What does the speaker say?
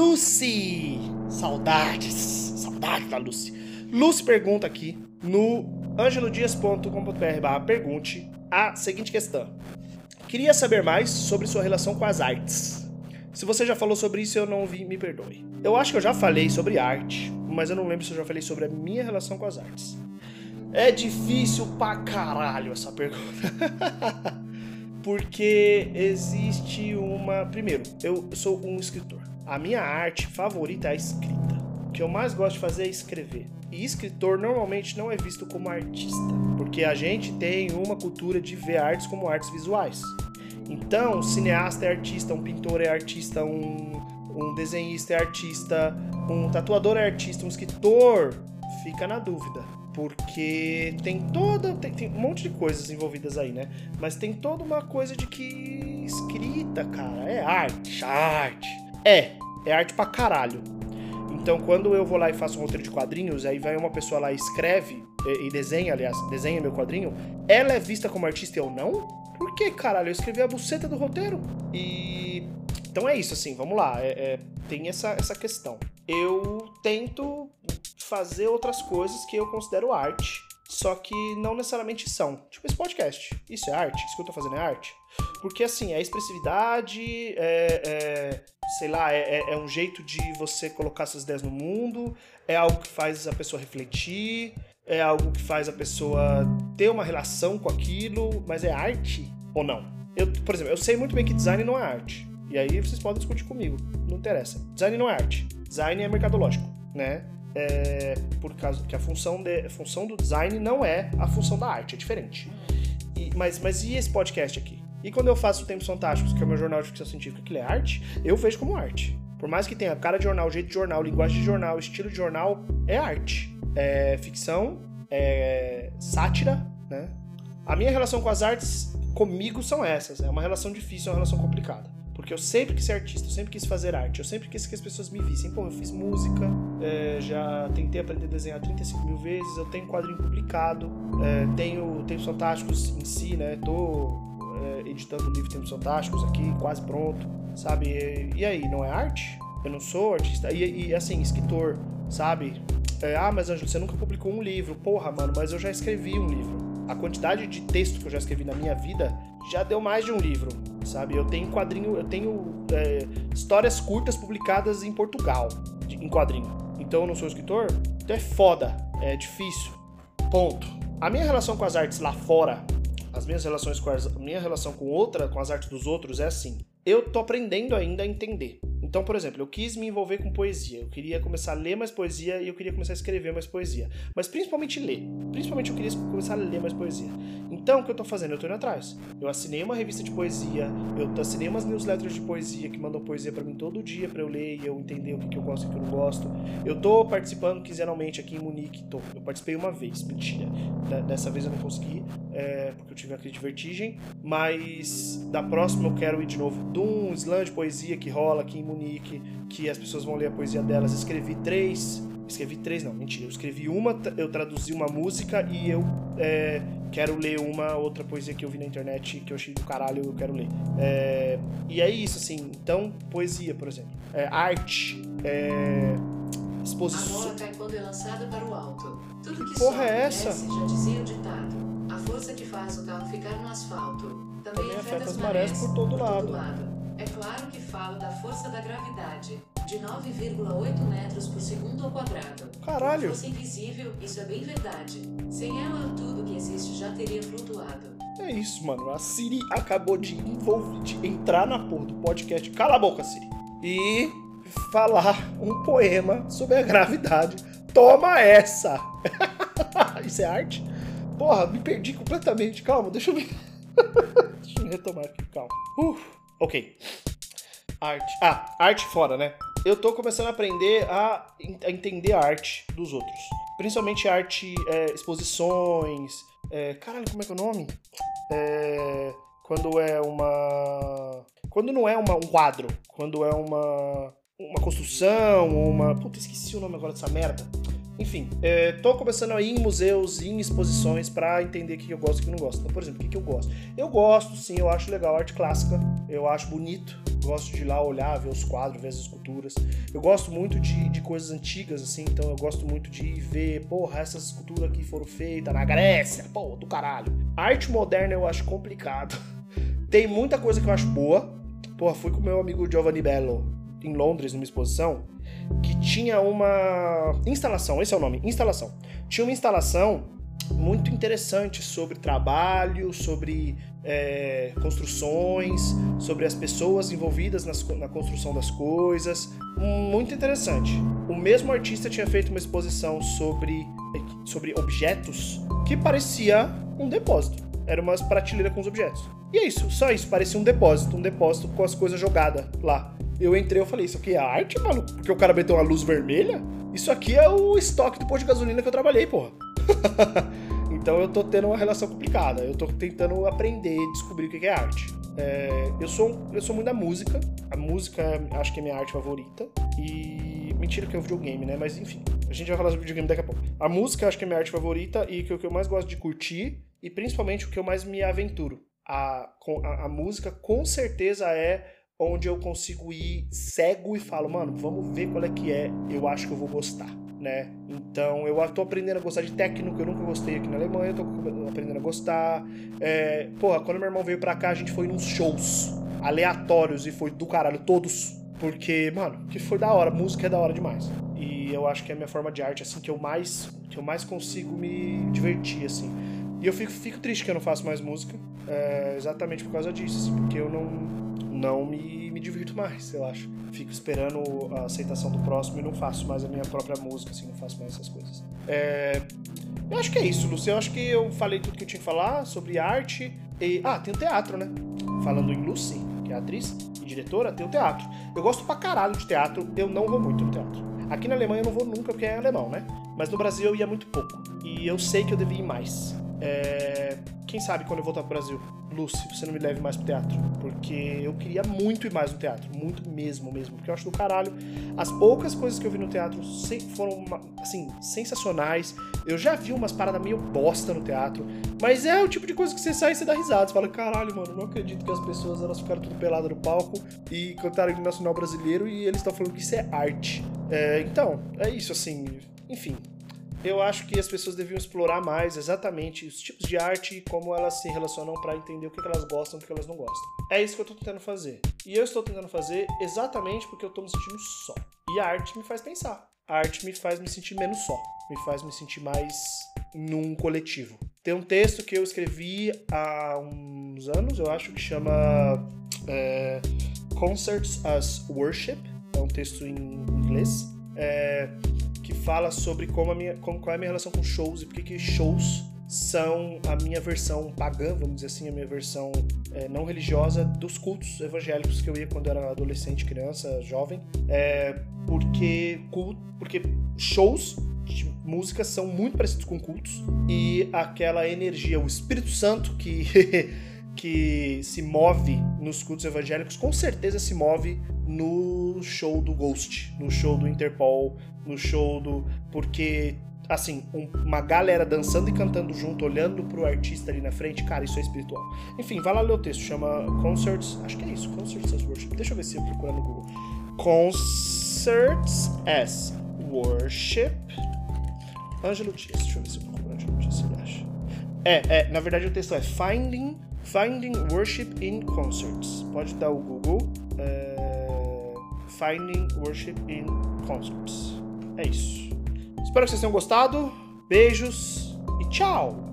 Lucy! Saudades! Saudades da Lucy. Lucy pergunta aqui no angelodias.com.br pergunte a seguinte questão. Queria saber mais sobre sua relação com as artes. Se você já falou sobre isso eu não ouvi, me perdoe. Eu acho que eu já falei sobre arte, mas eu não lembro se eu já falei sobre a minha relação com as artes. É difícil pra caralho essa pergunta. Porque existe uma. Primeiro, eu sou um escritor. A minha arte favorita é a escrita. O que eu mais gosto de fazer é escrever. E escritor normalmente não é visto como artista, porque a gente tem uma cultura de ver artes como artes visuais. Então, um cineasta é artista, um pintor é artista, um, um desenhista é artista, um tatuador é artista, um escritor fica na dúvida. Porque tem toda. Tem, tem, um monte de coisas envolvidas aí, né? Mas tem toda uma coisa de que escrita, cara, é arte. Arte. É, é arte pra caralho. Então, quando eu vou lá e faço um roteiro de quadrinhos, aí vai uma pessoa lá e escreve e, e desenha, aliás, desenha meu quadrinho, ela é vista como artista e eu não? Por que, caralho? Eu escrevi a buceta do roteiro. E. Então é isso, assim, vamos lá. É, é, tem essa, essa questão. Eu tento fazer outras coisas que eu considero arte, só que não necessariamente são. Tipo esse podcast. Isso é arte? Isso que eu tô fazendo é arte? Porque, assim, é expressividade, é, é sei lá, é, é, é um jeito de você colocar suas ideias no mundo, é algo que faz a pessoa refletir, é algo que faz a pessoa ter uma relação com aquilo, mas é arte ou não? Eu, por exemplo, eu sei muito bem que design não é arte. E aí vocês podem discutir comigo, não interessa. Design não é arte. Design é mercadológico, né? É, por causa que a função, de, a função do design não é a função da arte, é diferente. E, mas, mas e esse podcast aqui? E quando eu faço o Tempos Fantásticos, que é o meu jornal de ficção científica, que é arte, eu vejo como arte. Por mais que tenha cara de jornal, jeito de jornal, linguagem de jornal, estilo de jornal, é arte é, ficção, é, sátira, né? A minha relação com as artes comigo são essas. É uma relação difícil, é uma relação complicada. Porque eu sempre quis ser artista, eu sempre quis fazer arte, eu sempre quis que as pessoas me vissem. Pô, eu fiz música, é, já tentei aprender a desenhar 35 mil vezes, eu tenho quadrinho publicado, é, tenho Tempos Fantásticos em si, né? Tô é, editando o livro Tempos Fantásticos aqui, quase pronto, sabe? E, e aí, não é arte? Eu não sou artista. E, e assim, escritor, sabe? É, ah, mas Ângelo, você nunca publicou um livro. Porra, mano, mas eu já escrevi um livro. A quantidade de texto que eu já escrevi na minha vida já deu mais de um livro, sabe? Eu tenho quadrinho, eu tenho é, histórias curtas publicadas em Portugal, de, em quadrinho. Então eu não sou escritor? Então é foda, é difícil. Ponto. A minha relação com as artes lá fora, as minhas relações com as, a minha relação com outra, com as artes dos outros é assim. Eu tô aprendendo ainda a entender. Então, por exemplo, eu quis me envolver com poesia. Eu queria começar a ler mais poesia e eu queria começar a escrever mais poesia. Mas principalmente ler. Principalmente eu queria começar a ler mais poesia. Então, o que eu tô fazendo? Eu tô indo atrás. Eu assinei uma revista de poesia, eu assinei umas newsletters de poesia que mandam poesia para mim todo dia para eu ler e eu entender o que, que eu gosto e o que eu não gosto. Eu tô participando quinzenalmente aqui em Munique. Tô. Eu participei uma vez, mentira. Dessa vez eu não consegui, é, porque eu tive uma crise de vertigem. Mas da próxima eu quero ir de novo de um slam de poesia que rola aqui em Munique Munique, que as pessoas vão ler a poesia delas. Escrevi três. Escrevi três, não, mentira. Eu escrevi uma, eu traduzi uma música e eu é, quero ler uma outra poesia que eu vi na internet que eu achei do caralho, eu quero ler. É, e é isso, assim. Então, poesia, por exemplo. É, arte. É, exposição. A bola cai quando é lançada para o alto. Tudo que, que porra é essa? já dizia o ditado. A força que faz o carro ficar no asfalto também, também afeta as marés por todo, por todo lado. lado. É claro que falo da força da gravidade, de 9,8 metros por segundo ao quadrado. Caralho! Se fosse invisível, isso é bem verdade. Sem ela, tudo que existe já teria flutuado. É isso, mano. A Siri acabou de, envolver, de entrar na porra do podcast. Cala a boca, Siri. E falar um poema sobre a gravidade. Toma essa! isso é arte? Porra, me perdi completamente. Calma, deixa eu me. deixa eu me retomar aqui, calma. Uh. Ok. Arte. Ah, arte fora, né? Eu tô começando a aprender a, a entender a arte dos outros. Principalmente arte, é, exposições. É, caralho, como é que é o nome? É, quando é uma. Quando não é uma, um quadro. Quando é uma. Uma construção, uma. Puta, esqueci o nome agora dessa merda. Enfim, é, tô começando a ir em museus, em exposições para entender o que eu gosto e o que eu não gosto. Então, por exemplo, o que eu gosto? Eu gosto, sim, eu acho legal arte clássica, eu acho bonito, gosto de ir lá olhar, ver os quadros, ver as esculturas. Eu gosto muito de, de coisas antigas, assim, então eu gosto muito de ver, porra, essas esculturas aqui foram feitas na Grécia, pô, do caralho. arte moderna eu acho complicado. Tem muita coisa que eu acho boa. Porra, fui com meu amigo Giovanni Bello em Londres, numa exposição, que tinha uma instalação, esse é o nome, instalação. Tinha uma instalação muito interessante sobre trabalho, sobre é, construções, sobre as pessoas envolvidas nas, na construção das coisas. Muito interessante. O mesmo artista tinha feito uma exposição sobre, sobre objetos que parecia um depósito. Era uma prateleira com os objetos. E é isso, só isso. Parecia um depósito, um depósito com as coisas jogadas lá. Eu entrei, eu falei, isso aqui é arte, maluco? Porque o cara meteu uma luz vermelha? Isso aqui é o estoque do posto de gasolina que eu trabalhei, porra. então eu tô tendo uma relação complicada. Eu tô tentando aprender e descobrir o que é arte. É, eu, sou, eu sou muito da música. A música acho que é minha arte favorita. E. Mentira que é o videogame, né? Mas enfim, a gente vai falar sobre videogame daqui a pouco. A música acho que é minha arte favorita e que é o que eu mais gosto de curtir. E principalmente o que eu mais me aventuro. A, a, a música com certeza é onde eu consigo ir cego e falo, mano, vamos ver qual é que é, eu acho que eu vou gostar, né? Então eu tô aprendendo a gostar de técnico, eu nunca gostei aqui na Alemanha, eu tô aprendendo a gostar. É, porra, quando meu irmão veio pra cá, a gente foi nos shows aleatórios e foi do caralho, todos. Porque, mano, que foi da hora, música é da hora demais. E eu acho que é a minha forma de arte, assim, que eu mais, que eu mais consigo me divertir, assim. E eu fico, fico triste que eu não faço mais música, é, exatamente por causa disso, assim, porque eu não não me, me divirto mais, eu acho. Fico esperando a aceitação do próximo e não faço mais a minha própria música, assim, não faço mais essas coisas. É... Eu acho que é isso, Luciano. Eu acho que eu falei tudo que eu tinha que falar sobre arte. E... Ah, tem o teatro, né? Falando em Lucy, que é atriz e diretora, tem o teatro. Eu gosto pra caralho de teatro, eu não vou muito no teatro. Aqui na Alemanha eu não vou nunca porque é alemão, né? Mas no Brasil eu ia muito pouco. E eu sei que eu devia ir mais. É... Quem sabe quando eu voltar pro Brasil, Lucy, você não me leve mais pro teatro. Porque eu queria muito ir mais no teatro. Muito mesmo, mesmo. Porque eu acho do caralho. As poucas coisas que eu vi no teatro foram, assim, sensacionais. Eu já vi umas paradas meio bosta no teatro. Mas é o tipo de coisa que você sai e você dá risada. Você fala, caralho, mano, não acredito que as pessoas elas ficaram tudo peladas no palco e cantaram o nacional brasileiro e eles estão falando que isso é arte. É, então, é isso, assim. Enfim, eu acho que as pessoas deviam explorar mais exatamente os tipos de arte e como elas se relacionam para entender o que elas gostam e o que elas não gostam. É isso que eu tô tentando fazer. E eu estou tentando fazer exatamente porque eu tô me sentindo só. E a arte me faz pensar. A arte me faz me sentir menos só. Me faz me sentir mais num coletivo. Tem um texto que eu escrevi há uns anos, eu acho, que chama é, Concerts as Worship. É um texto em inglês. Fala sobre como a minha, como, qual é a minha relação com shows e por que shows são a minha versão pagã, vamos dizer assim, a minha versão é, não religiosa dos cultos evangélicos que eu ia quando eu era adolescente, criança, jovem. É, porque, porque shows de música são muito parecidos com cultos e aquela energia, o Espírito Santo que, que se move nos cultos evangélicos, com certeza se move no show do Ghost, no show do Interpol, no show do. Porque, assim, um, uma galera dançando e cantando junto, olhando pro artista ali na frente, cara, isso é espiritual. Enfim, vai lá ler o texto, chama Concerts. Acho que é isso, Concerts as Worship. Deixa eu ver se eu procurar no Google. Concerts as Worship. Ângelo Dias, deixa eu ver se eu procuro Ângelo Dias, se ele acha. É, é, na verdade o texto é Finding, Finding Worship in Concerts. Pode dar o Google. É, Finding Worship in Concerts. É isso. Espero que vocês tenham gostado. Beijos e tchau!